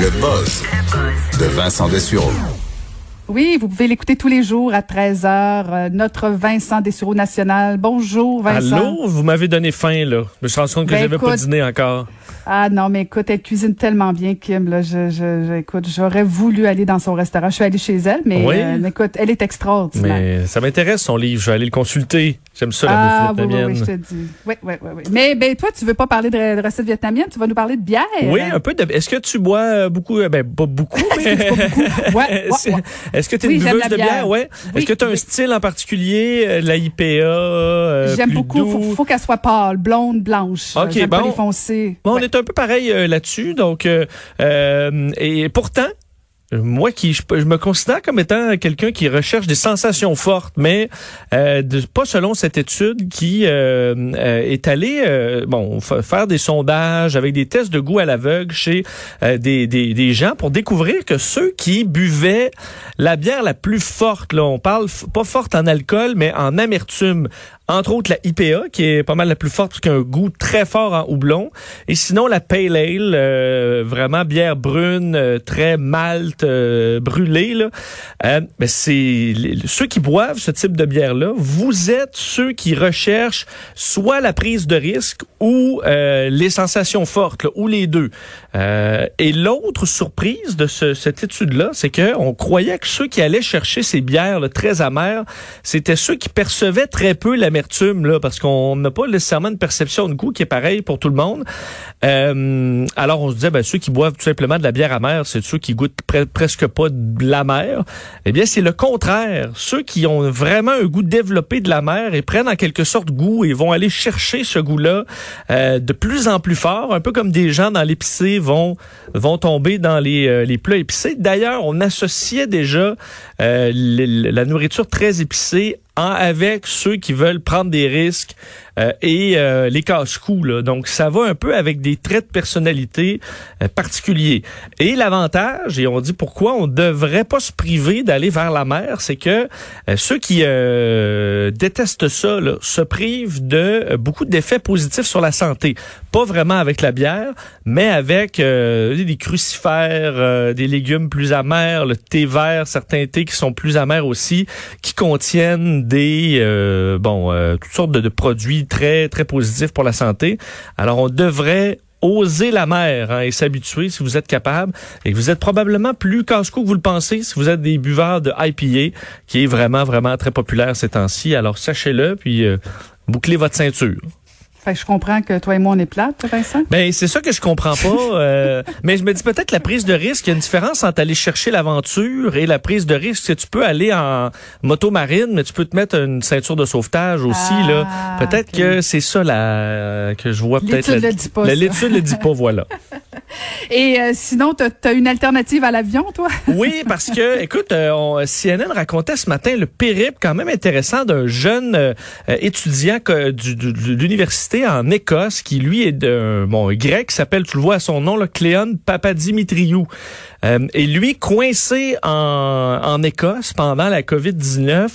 Le buzz de Vincent Dessureau. Oui, vous pouvez l'écouter tous les jours à 13h. Euh, notre Vincent Dessureau national. Bonjour, Vincent. Allô? Vous m'avez donné faim, là. Je me suis rendu compte que Ben, j'avais pas dîné encore. Ah non, mais écoute, elle cuisine tellement bien, Kim. Là, je, je, je- écoute, j'aurais voulu aller dans son restaurant. Je suis allée chez elle, mais Oui. euh, écoute, elle est extraordinaire. Mais ça m'intéresse, son livre. Je vais aller le consulter. J'aime ça, la ah bouffe oui, oui, vietnamienne. oui, je te dis. Oui, oui, oui, oui. Mais ben toi, tu veux pas parler de, de recettes vietnamiennes, tu vas nous parler de bière. Oui, un peu de... Est-ce que tu bois euh, beaucoup? euh, Ben, pas beaucoup, mais... Ouais, ouais, Est-ce ouais. est-ce que tu es Oui, une buveuse de bière? bière. Ouais. Oui, Est-ce que tu as un style en particulier? euh, La IPA? euh, J'aime beaucoup. doux? Faut, faut qu'elle soit pâle, blonde, blanche. Ok, J'aime pas bon. les foncés. Bon, Ouais. On est un peu pareil euh, là-dessus. Donc, euh, euh, et pourtant, moi qui je, je me considère comme étant quelqu'un qui recherche des sensations fortes, mais euh, de- pas selon cette étude qui euh, euh, est allée euh, bon fa- faire des sondages avec des tests de goût à l'aveugle chez euh, des, des, des gens pour découvrir que ceux qui buvaient la bière la plus forte, là, on parle pas forte en alcool, mais en amertume, entre autres la IPA, qui est pas mal la plus forte, qu'elle a goût très fort en houblon. Et sinon, la Pale Ale, euh, vraiment bière brune, euh, très malte, euh, brûlée. Là. Euh, ben c'est ceux qui boivent ce type de bière-là, vous êtes ceux qui recherchent soit la prise de risque ou euh, les sensations fortes, là, ou les deux. Euh, et l'autre surprise de ce- cette étude-là, c'est que on croyait que ceux qui allaient chercher ces bières là, très amères, c'était ceux qui percevaient très peu l'amertume, là, parce qu'on n'a pas nécessairement une perception de goût qui est pareille pour tout le monde. Euh, alors on se disait, ben, ceux qui boivent tout simplement de la bière amère, c'est ceux qui goûtent presque pas de la mer. Eh bien, c'est le contraire. Ceux qui ont vraiment un goût développé de la mer et prennent en quelque sorte goût et vont aller chercher ce goût-là euh, de plus en plus fort, un peu comme des gens dans l'épicé vont tomber dans les, euh, les plats épicés. D'ailleurs, on associait déjà euh, la nourriture très épicée avec ceux qui veulent prendre des risques euh, et euh, les casse-coups. là. Donc, ça va un peu avec des traits de personnalité euh, particuliers. Et l'avantage, et on dit pourquoi on devrait pas se priver d'aller vers la mer, c'est que ceux qui détestent ça là, se privent de beaucoup d'effets positifs sur la santé. Pas vraiment avec la bière, mais avec des crucifères, des légumes plus amers, le thé vert, certains thés qui sont plus amers aussi, qui contiennent des euh, bon euh, toutes sortes de, de produits très très positifs pour la santé. Alors on devrait oser la mer hein, et s'habituer si vous êtes capable et vous êtes probablement plus casse-cou que vous le pensez si vous êtes des buveurs de IPA qui est vraiment vraiment très populaire ces temps-ci. Alors sachez-le puis euh, bouclez votre ceinture. Fait que je comprends que toi et moi, on est plates, Vincent. Ben c'est ça que je comprends pas. euh, mais je me dis peut-être la prise de risque. Il y a une différence entre aller chercher l'aventure et la prise de risque. C'est que tu peux aller en moto marine, mais tu peux te mettre une ceinture de sauvetage aussi. Ah, là. Peut-être ok. que c'est ça la, que je vois peut-être. L'étude le dit pas. L'étude le dit pas. Voilà. Et euh, sinon, t'as as une alternative à l'avion, toi? Oui, parce que, écoute, euh, CNN racontait ce matin le périple quand même intéressant d'un jeune euh, euh, étudiant que- du- du- de l'université en Écosse qui, lui, est d'un bon, un grec, s'appelle, tu le vois à son nom, là, Cléon Papadimitriou. Euh, et lui, coincé en, en Écosse pendant la COVID-19,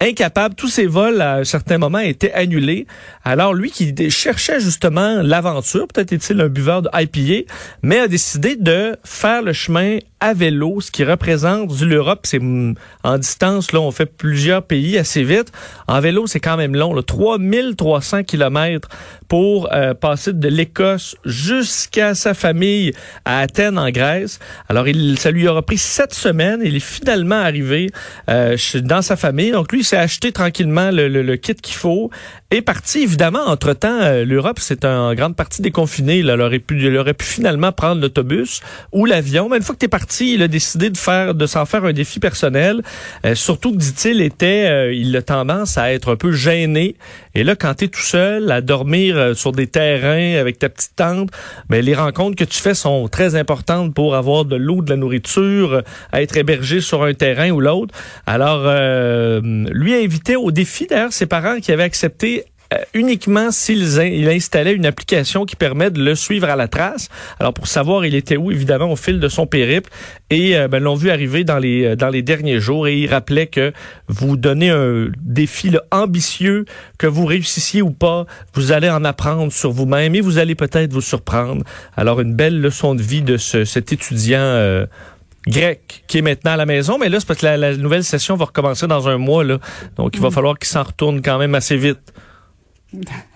incapable, tous ses vols à un certain moment étaient annulés. Alors lui qui cherchait justement l'aventure, peut-être est-il un buveur de IPA, mais a décidé de faire le chemin à vélo, ce qui représente l'Europe, c'est mm, en distance, là, on fait plusieurs pays assez vite. En vélo, c'est quand même long, là, 3300 kilomètres pour euh, passer de l'Écosse jusqu'à sa famille à Athènes, en Grèce. Alors, il, ça lui aura pris sept semaines. Il est finalement arrivé euh, dans sa famille. Donc, lui, il s'est acheté tranquillement le, le- le kit qu'il faut. Est parti, évidemment, entre-temps, euh, l'Europe, c'est en grande partie déconfiné. Là, il, aurait pu, il aurait pu finalement prendre l'autobus ou l'avion. Mais une fois que tu es parti, il a décidé de faire de s'en faire un défi personnel. Euh, surtout dit-il, était, euh, il a tendance à être un peu gêné. Et là, quand tu es tout seul, à dormir euh, sur des terrains avec ta petite tente, ben, les rencontres que tu fais sont très importantes pour avoir de l'eau, de la nourriture, à être hébergé sur un terrain ou l'autre. Alors, lui a invité au défi, d'ailleurs, ses parents qui avaient accepté euh, uniquement s'il il installait une application qui permet de le suivre à la trace. Alors pour savoir il était où évidemment au fil de son périple et euh, ben, l'ont vu arriver dans les euh, dans les derniers jours et il rappelait que vous donnez un défi ambitieux que vous réussissiez ou pas, vous allez en apprendre sur vous-même et vous allez peut-être vous surprendre. Alors une belle leçon de vie de ce, cet étudiant grec qui est maintenant à la maison, mais là, c'est parce que la, nouvelle session va recommencer dans un mois, là. Donc, il va mm. falloir qu'il s'en retourne quand même assez vite.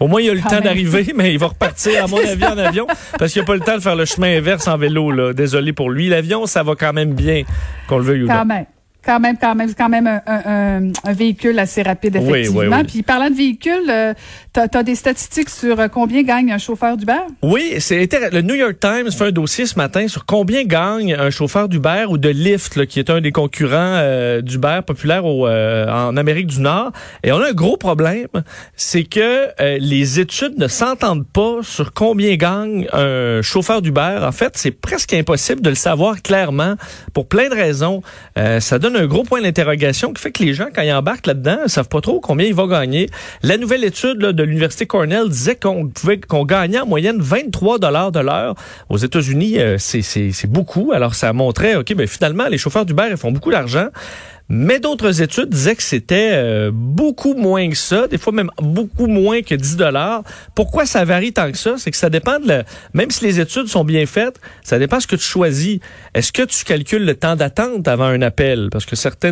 Au moins, il a le temps d'arriver, mais il va repartir, à mon avis, en avion, parce qu'il n'a pas le temps de faire le chemin inverse en vélo, là. Désolé pour lui. L'avion, ça va quand même bien, qu'on le veuille ou non. Quand même, quand même, quand même un, un, un véhicule assez rapide, effectivement. Oui, oui, Puis parlant de véhicule, euh, tu as, des statistiques sur euh, combien gagne un chauffeur d'Uber? Oui, c'est le New York Times fait un dossier ce matin sur combien gagne un chauffeur d'Uber ou de Lyft, là, qui est un des concurrents euh, d'Uber populaire au, euh, en Amérique du Nord. Et on a un gros problème, c'est que les études ne s'entendent pas sur combien gagne un chauffeur d'Uber. En fait, c'est presque impossible de le savoir clairement pour plein de raisons. ça donne un gros point d'interrogation qui fait que les gens, quand ils embarquent là-dedans, savent pas trop combien ils vont gagner. La nouvelle étude de l'Université Cornell disait qu'on pouvait qu'on gagnait en moyenne 23 dollars de l'heure. Aux États-Unis, euh, c'est beaucoup. Alors, ça montrait, OK, ben finalement, les chauffeurs d'Uber, ils font beaucoup d'argent. Mais d'autres études disaient que c'était euh, beaucoup moins que ça, des fois même beaucoup moins que 10 dollars. Pourquoi ça varie tant que ça? C'est que ça dépend de la... Même si les études sont bien faites, ça dépend de ce que tu choisis. Est-ce que tu calcules le temps d'attente avant un appel? Parce que certaines